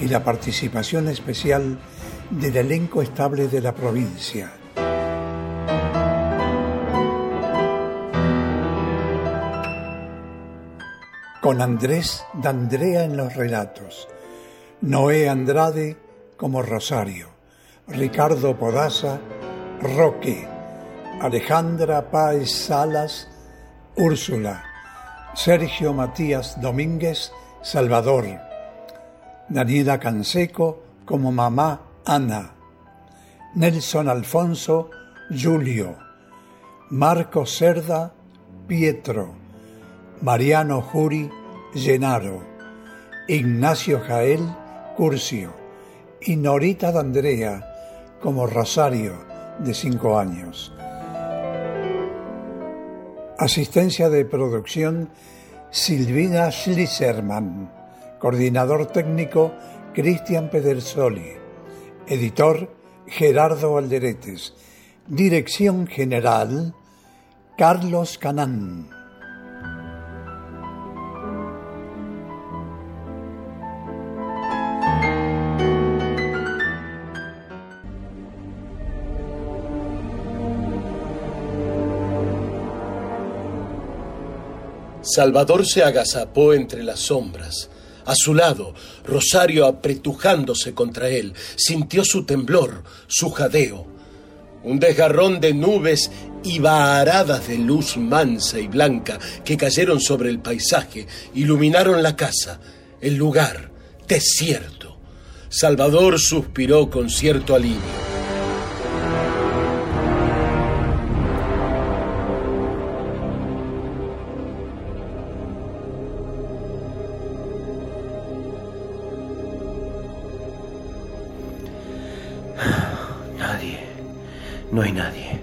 y la participación especial del elenco estable de la provincia. Con Andrés D'Andrea en los relatos, Noé Andrade como Rosario, Ricardo Podaza, Roque, Alejandra Páez Salas, Úrsula, Sergio Matías Domínguez, Salvador, Daniela Canseco como mamá Ana, Nelson Alfonso, Julio, Marco Cerda, Pietro, Mariano Juri, Genaro, Ignacio Jael, Curcio y Norita D'Andrea como Rosario, de cinco años. Asistencia de producción Silvina Schliserman. Coordinador técnico Cristian Pedersoli. Editor Gerardo Alderetes. Dirección general Carlos Canán. Salvador se agazapó entre las sombras. A su lado, Rosario apretujándose contra él, sintió su temblor, su jadeo. Un desgarrón de nubes y vaharadas de luz mansa y blanca que cayeron sobre el paisaje, iluminaron la casa, el lugar, desierto. Salvador suspiró con cierto alivio. No hay nadie.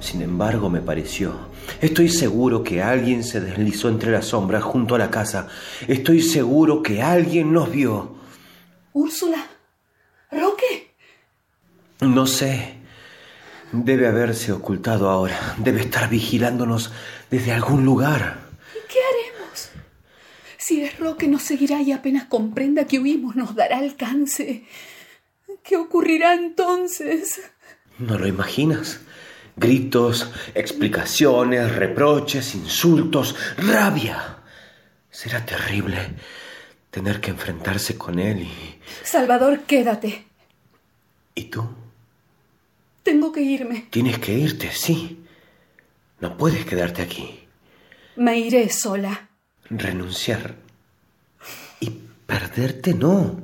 Sin embargo, me pareció. Estoy seguro que alguien se deslizó entre las sombras junto a la casa. Estoy seguro que alguien nos vio. Úrsula. Roque. No sé. Debe haberse ocultado ahora. Debe estar vigilándonos desde algún lugar. ¿Y qué haremos? Si es Roque nos seguirá y apenas comprenda que huimos nos dará alcance. ¿Qué ocurrirá entonces? ¿No lo imaginas? Gritos, explicaciones, reproches, insultos, rabia. Será terrible tener que enfrentarse con él y... Salvador, quédate. ¿Y tú? Tengo que irme. Tienes que irte, sí. No puedes quedarte aquí. Me iré sola. Renunciar. Y perderte no.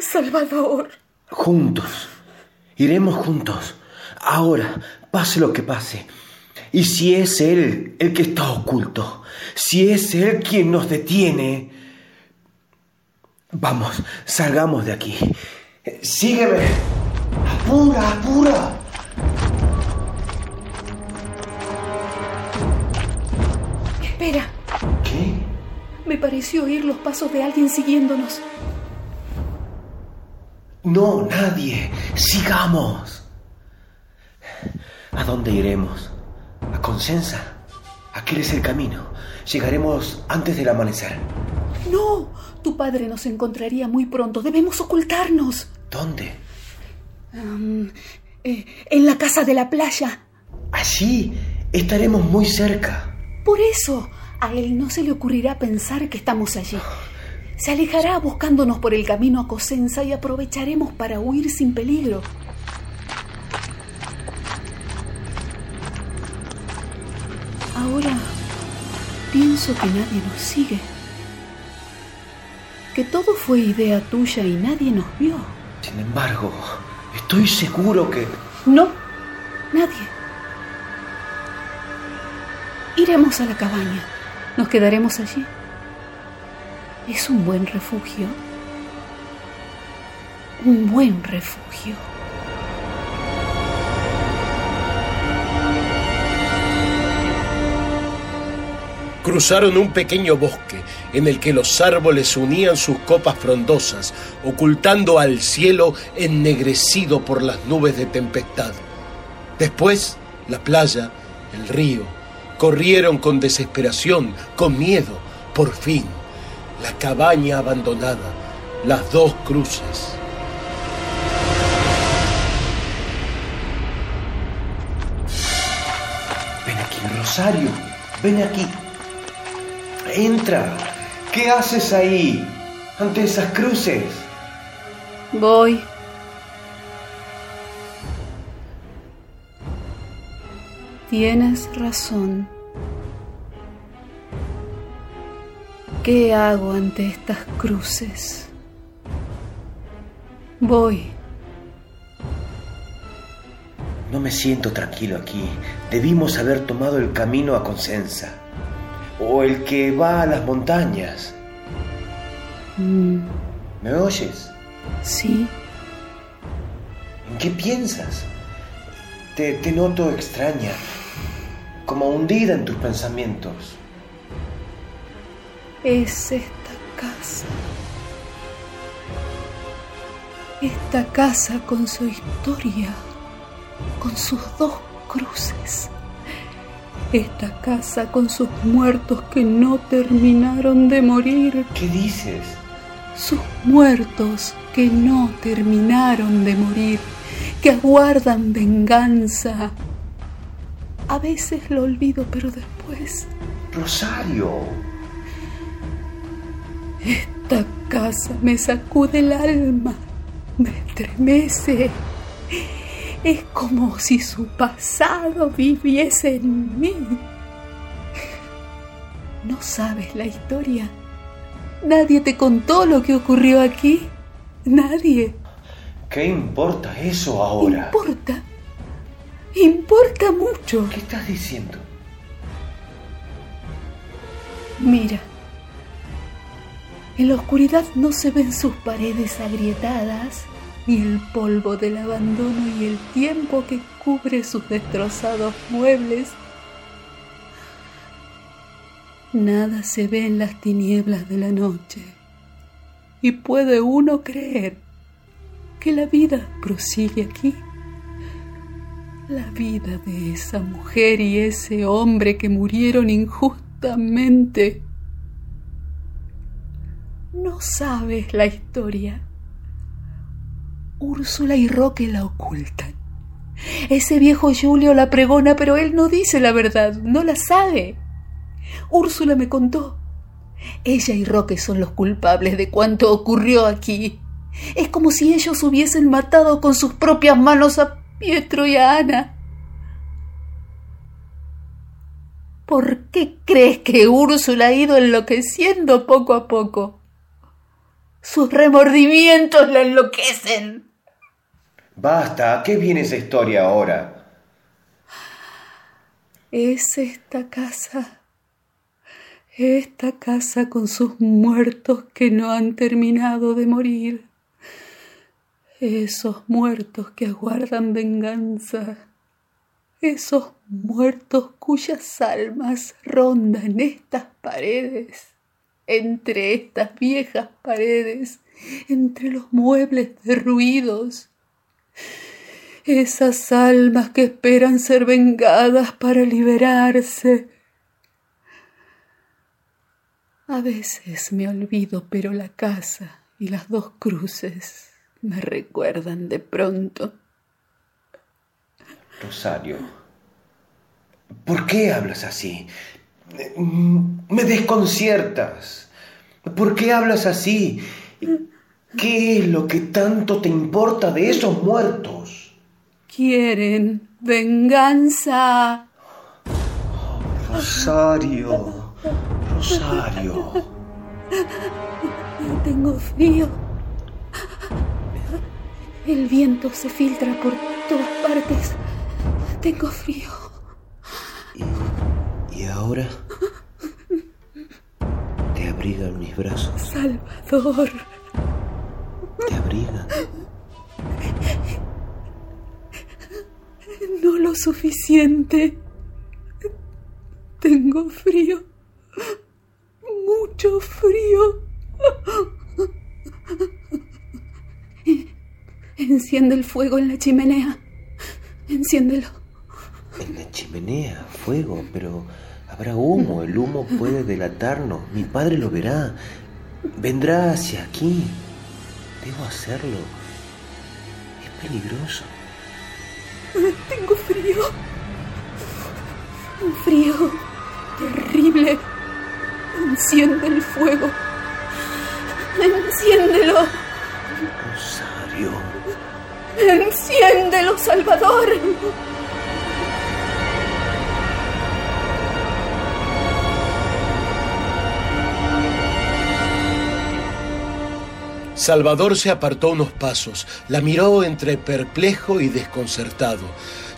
Salvador. Juntos. Iremos juntos. Ahora, pase lo que pase. Y si es Él el que está oculto, si es Él quien nos detiene, vamos, salgamos de aquí. Sígueme. Apura, apura. Espera. ¿Qué? Me pareció oír los pasos de alguien siguiéndonos. No, nadie. Sigamos. ¿A dónde iremos? ¿A Consensa? Aquel es el camino. Llegaremos antes del amanecer. No. Tu padre nos encontraría muy pronto. Debemos ocultarnos. ¿Dónde? Eh, en la casa de la playa. Allí estaremos muy cerca. Por eso, a él no se le ocurrirá pensar que estamos allí. Se alejará buscándonos por el camino a Cosenza y aprovecharemos para huir sin peligro. Ahora pienso que nadie nos sigue. Que todo fue idea tuya y nadie nos vio. Sin embargo, estoy seguro que... No, nadie. Iremos a la cabaña. Nos quedaremos allí. Es un buen refugio. un buen refugio. Cruzaron un pequeño bosque en el que los árboles unían sus copas frondosas, ocultando al cielo ennegrecido por las nubes de tempestad. Después, la playa, el río, corrieron con desesperación, con miedo, por fin, la cabaña abandonada, las dos cruces. Ven aquí, Rosario, ven aquí. Entra. ¿Qué haces ahí? Ante esas cruces. Voy. Tienes razón. ¿Qué hago ante estas cruces? Voy. No me siento tranquilo aquí. Debimos haber tomado el camino a Consenza. O el que va a las montañas. Mm, ¿Me oyes? sí, ¿En qué piensas? Te, te noto extraña, como hundida en tus pensamientos. Es esta casa. Esta casa con su historia, con sus dos cruces. Esta casa con sus muertos que no terminaron de morir. ¿Qué dices? Sus muertos que no terminaron de morir, que aguardan venganza. A veces lo olvido, pero después Rosario. Esta casa me sacude el alma, me estremece. Es como si su pasado viviese en mí. ¿No sabes la historia? ¿Nadie te contó lo que ocurrió aquí? ¿Nadie? ¿Qué importa eso ahora? Importa. Importa mucho. ¿Qué estás diciendo? Mira. En la oscuridad no se ven sus paredes agrietadas, ni el polvo del abandono y el tiempo que cubre sus destrozados muebles. Nada se ve en las tinieblas de la noche. Y puede uno creer que la vida prosigue aquí. La vida de esa mujer y ese hombre que murieron injustamente. No sabes la historia. Úrsula y Roque la ocultan. Ese viejo Julio la pregona, pero él no dice la verdad, no la sabe. Úrsula me contó. Ella y Roque son los culpables de cuanto ocurrió aquí. Es como si ellos hubiesen matado con sus propias manos a Pietro y a Ana. ¿Por qué crees que Úrsula ha ido enloqueciendo poco a poco? Sus remordimientos la enloquecen. Basta, ¿a qué viene esa historia ahora? Es esta casa. Esta casa con sus muertos que no han terminado de morir. Esos muertos que aguardan venganza. Esos muertos cuyas almas rondan estas paredes, entre estas viejas paredes, entre los muebles derruidos. Esas almas que esperan ser vengadas para liberarse. A veces me olvido, pero la casa y las dos cruces me recuerdan de pronto. Rosario, ¿por qué hablas así? Me desconciertas. ¿Por qué hablas así? ¿Qué es lo que tanto te importa de esos muertos? Quieren venganza. Rosario, Rosario. Tengo frío. El viento se filtra por todas partes. Tengo frío ahora te abrigan mis brazos. Salvador. Te abrigan. No lo suficiente. Tengo frío. Mucho frío. Enciende el fuego en la chimenea. Enciéndelo. En la chimenea, fuego, pero habrá humo. El humo puede delatarnos. Mi padre lo verá. Vendrá hacia aquí. Debo hacerlo. Es peligroso. Tengo frío. Un frío terrible. Enciende el fuego. Enciéndelo. Rosario. Enciéndelo, Salvador. Salvador se apartó unos pasos, la miró entre perplejo y desconcertado.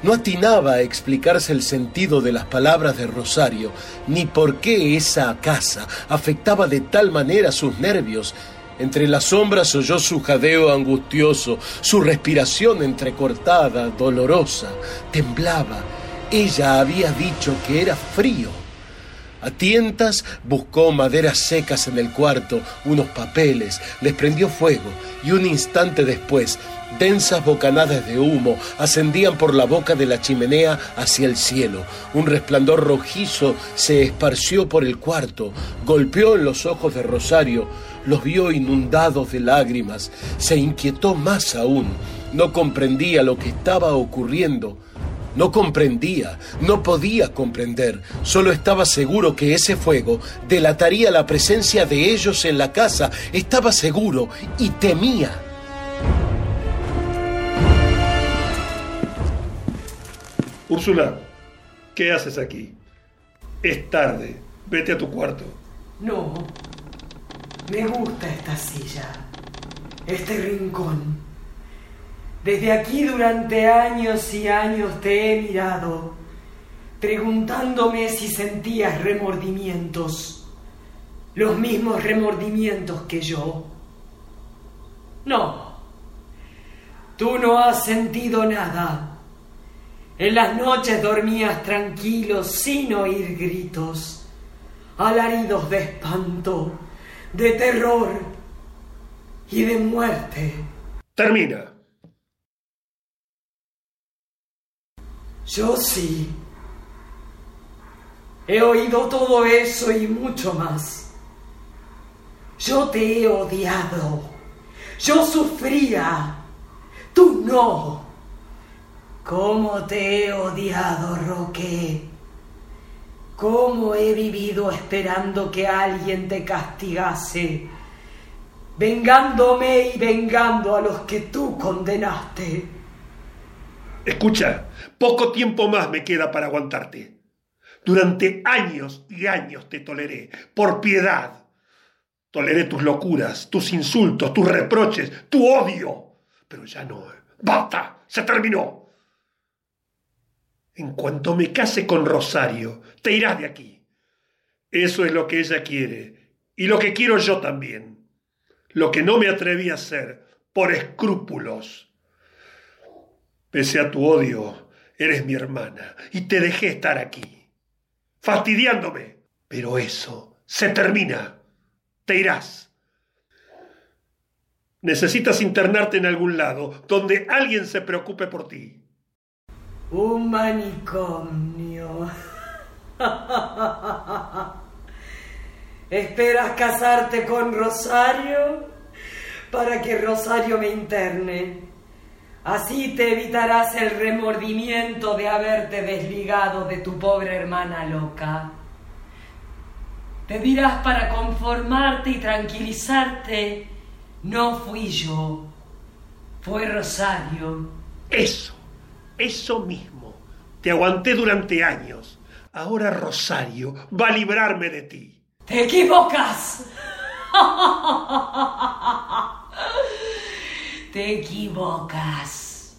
No atinaba a explicarse el sentido de las palabras de Rosario, ni por qué esa casa afectaba de tal manera sus nervios. Entre las sombras oyó su jadeo angustioso, su respiración entrecortada, dolorosa, temblaba. Ella había dicho que era frío. A tientas buscó maderas secas en el cuarto, unos papeles, les prendió fuego y un instante después densas bocanadas de humo ascendían por la boca de la chimenea hacia el cielo. Un resplandor rojizo se esparció por el cuarto, golpeó en los ojos de Rosario, los vio inundados de lágrimas, se inquietó más aún, no comprendía lo que estaba ocurriendo no comprendía, no podía comprender, solo estaba seguro que ese fuego delataría la presencia de ellos en la casa, estaba seguro y temía. Úrsula, ¿qué haces aquí? Es tarde, vete a tu cuarto. No, me gusta esta silla, este rincón. Desde aquí durante años y años te he mirado, preguntándome si sentías remordimientos, los mismos remordimientos que yo. No, tú no has sentido nada. En las noches dormías tranquilo sin oír gritos, alaridos de espanto, de terror y de muerte. Termina. Yo sí. He oído todo eso y mucho más. Yo te he odiado. Yo sufría. Tú no. ¿Cómo te he odiado, Roque? ¿Cómo he vivido esperando que alguien te castigase? Vengándome y vengando a los que tú condenaste. Escucha, poco tiempo más me queda para aguantarte. Durante años y años te toleré, por piedad. Toleré tus locuras, tus insultos, tus reproches, tu odio. Pero ya no. ¡Basta! ¡Se terminó! En cuanto me case con Rosario, te irás de aquí. Eso es lo que ella quiere y lo que quiero yo también. Lo que no me atreví a hacer por escrúpulos. Pese a tu odio, eres mi hermana y te dejé estar aquí, fastidiándome. Pero eso se termina. Te irás. Necesitas internarte en algún lado donde alguien se preocupe por ti. Un manicomio. ¿Esperas casarte con Rosario para que Rosario me interne? Así te evitarás el remordimiento de haberte desligado de tu pobre hermana loca. Te dirás para conformarte y tranquilizarte, no fui yo, fue Rosario. Eso, eso mismo. Te aguanté durante años. Ahora Rosario va a librarme de ti. Te equivocas. Te equivocas.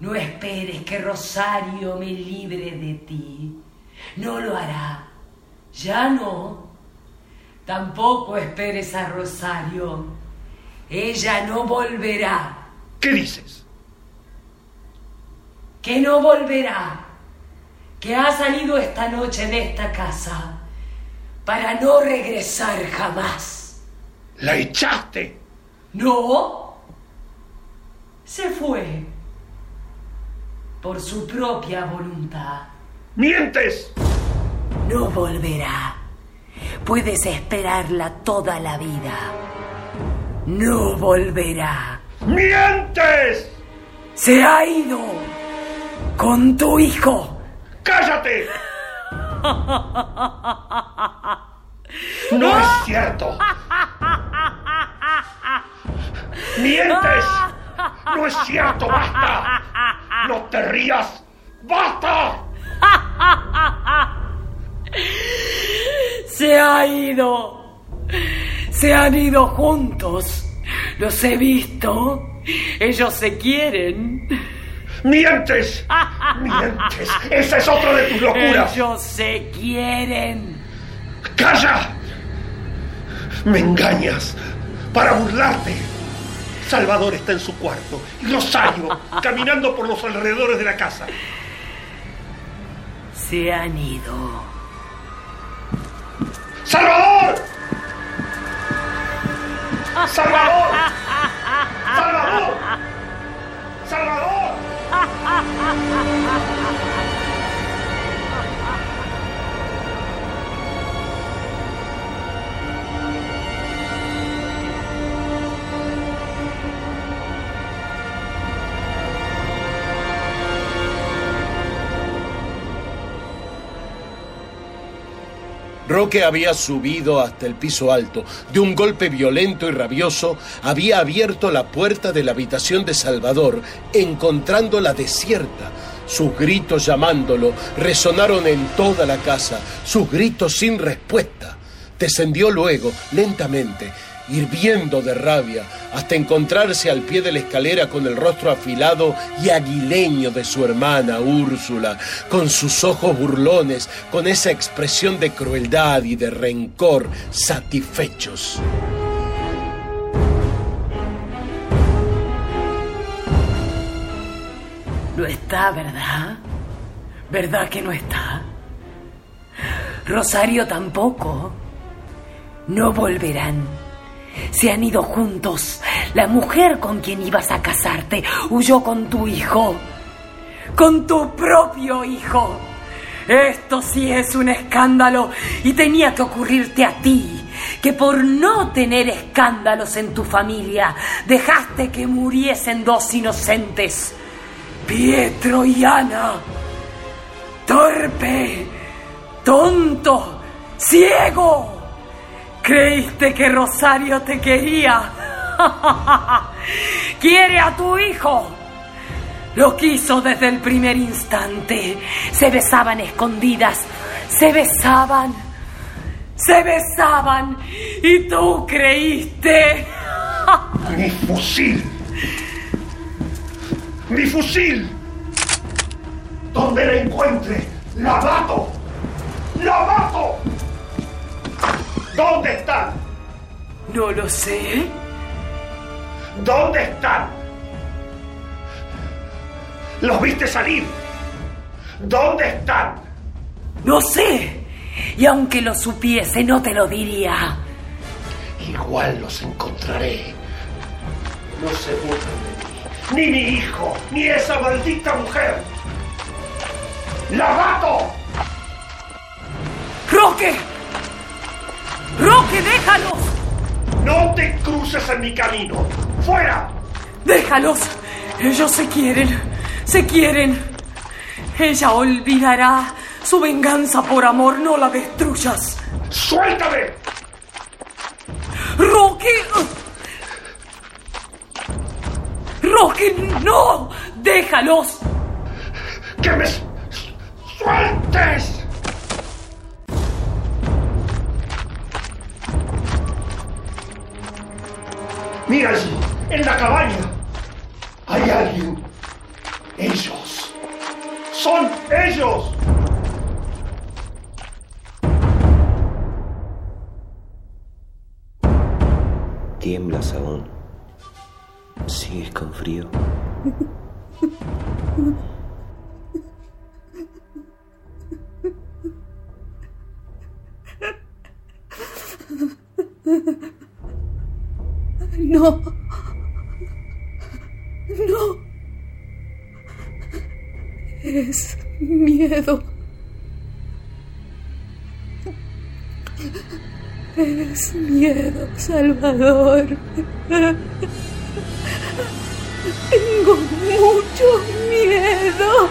No esperes que Rosario me libre de ti. No lo hará. Ya no. Tampoco esperes a Rosario. Ella no volverá. ¿Qué dices? que no volverá, que ha salido esta noche de esta casa para no regresar jamás. ¿La echaste? No, se fue por su propia voluntad. ¡Mientes! No volverá. Puedes esperarla toda la vida. No volverá. ¡Mientes! Se ha ido con tu hijo. ¡Cállate! No es cierto. ¡Mientes! No es cierto, basta. No te rías. ¡Basta! Se ha ido. Se han ido juntos. Los he visto. Ellos se quieren. ¡Mientes! ¡Mientes! ¡Esa es otra de tus locuras! Ellos se quieren. ¡Calla! Me engañas para burlarte. Salvador está en su cuarto y Rosario caminando por los alrededores de la casa. Se han ido. ¡Salvador! ¡Salvador! ¡Salvador! ¡Salvador! Roque había subido hasta el piso alto. De un golpe violento y rabioso, había abierto la puerta de la habitación de Salvador, encontrándola desierta. Sus gritos llamándolo resonaron en toda la casa, sus gritos sin respuesta. Descendió luego, lentamente, hirviendo de rabia, hasta encontrarse al pie de la escalera con el rostro afilado y aguileño de su hermana Úrsula, con sus ojos burlones, con esa expresión de crueldad y de rencor satisfechos. No está, ¿verdad? ¿Verdad que no está? Rosario tampoco. No volverán. Se han ido juntos. La mujer con quien ibas a casarte huyó con tu hijo. Con tu propio hijo. Esto sí es un escándalo y tenía que ocurrirte a ti, que por no tener escándalos en tu familia dejaste que muriesen dos inocentes, Pietro y Ana. Torpe, tonto, ciego. Creíste que Rosario te quería. Quiere a tu hijo. Lo quiso desde el primer instante. Se besaban escondidas. Se besaban. Se besaban. Y tú creíste. ¡Mi fusil! ¡Mi fusil! Donde la encuentre, la mato. ¡La mato! ¿Dónde están? No lo sé. ¿Dónde están? ¿Los viste salir? ¿Dónde están? No sé. Y aunque lo supiese, no te lo diría. Igual los encontraré. No se burlen de mí. Ni mi hijo, ni esa maldita mujer. ¡La mato! ¡Roque! ¡Roque, déjalos! ¡No te cruces en mi camino! ¡Fuera! ¡Déjalos! Ellos se quieren. Se quieren. Ella olvidará su venganza por amor. No la destruyas. ¡Suéltame! ¡Roque! ¡Roque, no! ¡Déjalos! ¡Que me sueltes! Mira allí, en la cabaña. Hay alguien. Ellos. Son ellos. Tiemblas aún. Sigues con frío. No. No. Es miedo. Es miedo, Salvador. Tengo mucho miedo.